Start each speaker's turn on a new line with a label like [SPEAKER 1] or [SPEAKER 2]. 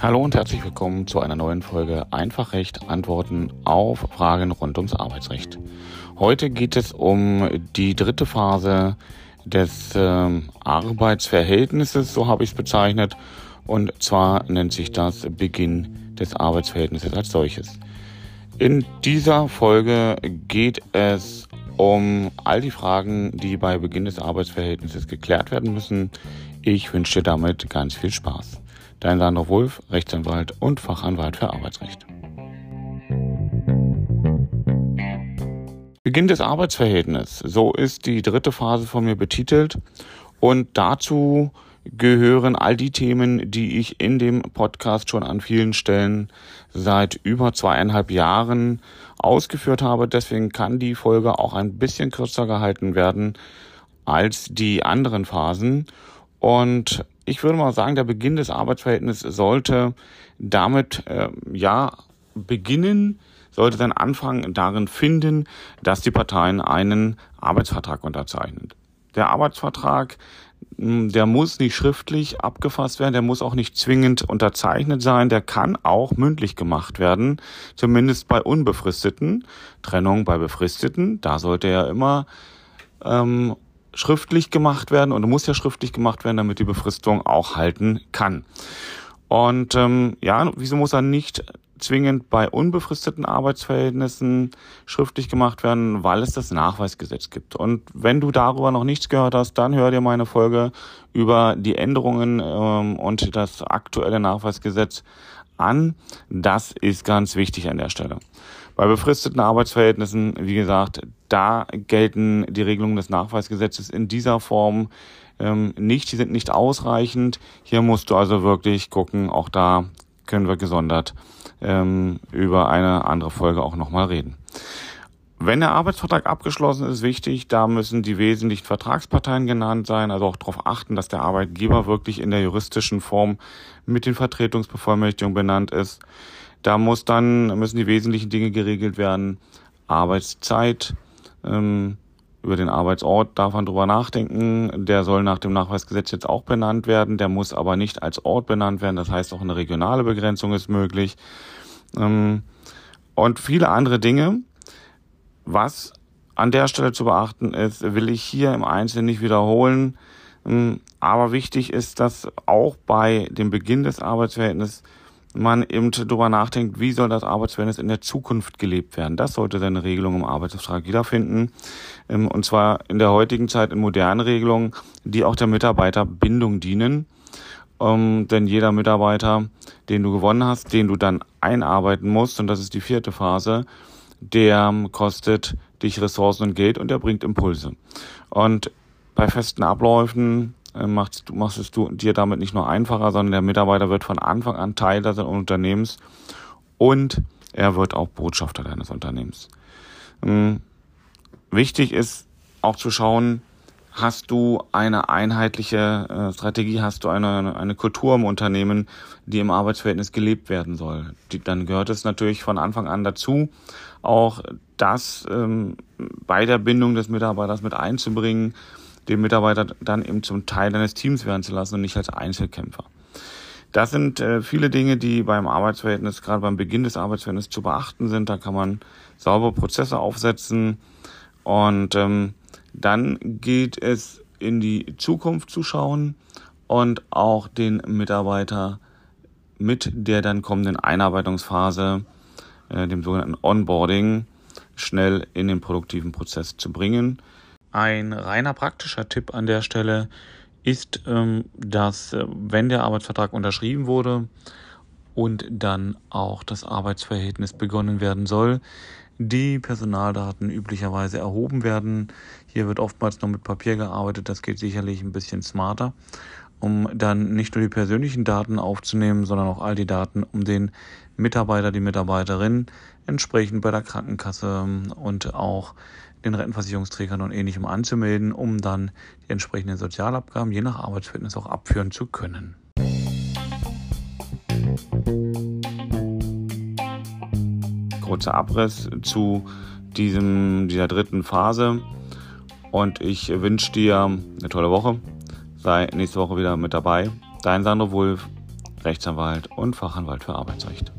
[SPEAKER 1] Hallo und herzlich willkommen zu einer neuen Folge Einfachrecht Antworten auf Fragen rund ums Arbeitsrecht. Heute geht es um die dritte Phase des äh, Arbeitsverhältnisses, so habe ich es bezeichnet, und zwar nennt sich das Beginn des Arbeitsverhältnisses als solches. In dieser Folge geht es um all die Fragen, die bei Beginn des Arbeitsverhältnisses geklärt werden müssen. Ich wünsche dir damit ganz viel Spaß. Dein Sandro Wolf, Rechtsanwalt und Fachanwalt für Arbeitsrecht. Beginn des Arbeitsverhältnisses. So ist die dritte Phase von mir betitelt. Und dazu gehören all die Themen, die ich in dem Podcast schon an vielen Stellen seit über zweieinhalb Jahren ausgeführt habe. Deswegen kann die Folge auch ein bisschen kürzer gehalten werden als die anderen Phasen. Und ich würde mal sagen, der Beginn des Arbeitsverhältnisses sollte damit äh, ja beginnen, sollte dann Anfang darin finden, dass die Parteien einen Arbeitsvertrag unterzeichnen. Der Arbeitsvertrag, der muss nicht schriftlich abgefasst werden, der muss auch nicht zwingend unterzeichnet sein, der kann auch mündlich gemacht werden, zumindest bei unbefristeten. Trennung bei befristeten, da sollte er immer ähm, schriftlich gemacht werden und muss ja schriftlich gemacht werden, damit die Befristung auch halten kann. Und ähm, ja, wieso muss er nicht zwingend bei unbefristeten Arbeitsverhältnissen schriftlich gemacht werden, weil es das Nachweisgesetz gibt. Und wenn du darüber noch nichts gehört hast, dann hör dir meine Folge über die Änderungen ähm, und das aktuelle Nachweisgesetz an. Das ist ganz wichtig an der Stelle. Bei befristeten Arbeitsverhältnissen, wie gesagt, da gelten die Regelungen des Nachweisgesetzes in dieser Form ähm, nicht. Die sind nicht ausreichend. Hier musst du also wirklich gucken. Auch da können wir gesondert ähm, über eine andere Folge auch nochmal reden. Wenn der Arbeitsvertrag abgeschlossen ist, wichtig, da müssen die wesentlichen Vertragsparteien genannt sein, also auch darauf achten, dass der Arbeitgeber wirklich in der juristischen Form mit den Vertretungsbevollmächtigungen benannt ist. Da muss dann, müssen die wesentlichen Dinge geregelt werden. Arbeitszeit, ähm, über den Arbeitsort darf man drüber nachdenken. Der soll nach dem Nachweisgesetz jetzt auch benannt werden. Der muss aber nicht als Ort benannt werden. Das heißt, auch eine regionale Begrenzung ist möglich. Ähm, und viele andere Dinge. Was an der Stelle zu beachten ist, will ich hier im Einzelnen nicht wiederholen. Ähm, aber wichtig ist, dass auch bei dem Beginn des Arbeitsverhältnisses man eben darüber nachdenkt, wie soll das Arbeitsverhältnis in der Zukunft gelebt werden. Das sollte seine Regelung im Arbeitsvertrag wiederfinden. Ähm, und zwar in der heutigen Zeit in modernen Regelungen, die auch der Mitarbeiterbindung dienen. Ähm, denn jeder Mitarbeiter, den du gewonnen hast, den du dann einarbeiten musst, und das ist die vierte Phase, der kostet dich Ressourcen und Geld und der bringt Impulse. Und bei festen Abläufen machst du, machst es du dir damit nicht nur einfacher, sondern der Mitarbeiter wird von Anfang an Teil deines Unternehmens und er wird auch Botschafter deines Unternehmens. Ähm, wichtig ist auch zu schauen, hast du eine einheitliche äh, Strategie, hast du eine, eine Kultur im Unternehmen, die im Arbeitsverhältnis gelebt werden soll. Die, dann gehört es natürlich von Anfang an dazu, auch das ähm, bei der Bindung des Mitarbeiters mit einzubringen, den Mitarbeiter dann eben zum Teil deines Teams werden zu lassen und nicht als Einzelkämpfer. Das sind äh, viele Dinge, die beim Arbeitsverhältnis, gerade beim Beginn des Arbeitsverhältnisses zu beachten sind. Da kann man saubere Prozesse aufsetzen und ähm, dann geht es in die Zukunft zu schauen und auch den Mitarbeiter mit der dann kommenden Einarbeitungsphase, äh, dem sogenannten Onboarding, schnell in den produktiven Prozess zu bringen. Ein reiner praktischer Tipp an der Stelle ist, ähm, dass äh, wenn der Arbeitsvertrag unterschrieben wurde und dann auch das Arbeitsverhältnis begonnen werden soll, die Personaldaten üblicherweise erhoben werden. Hier wird oftmals noch mit Papier gearbeitet, das geht sicherlich ein bisschen smarter, um dann nicht nur die persönlichen Daten aufzunehmen, sondern auch all die Daten, um den Mitarbeiter, die Mitarbeiterin entsprechend bei der Krankenkasse und auch den Rentenversicherungsträgern und ähnlichem anzumelden, um dann die entsprechenden Sozialabgaben je nach Arbeitsverhältnis auch abführen zu können. Kurzer Abriss zu diesem, dieser dritten Phase und ich wünsche dir eine tolle Woche. sei nächste Woche wieder mit dabei. Dein Sandro Wulf, Rechtsanwalt und Fachanwalt für Arbeitsrecht.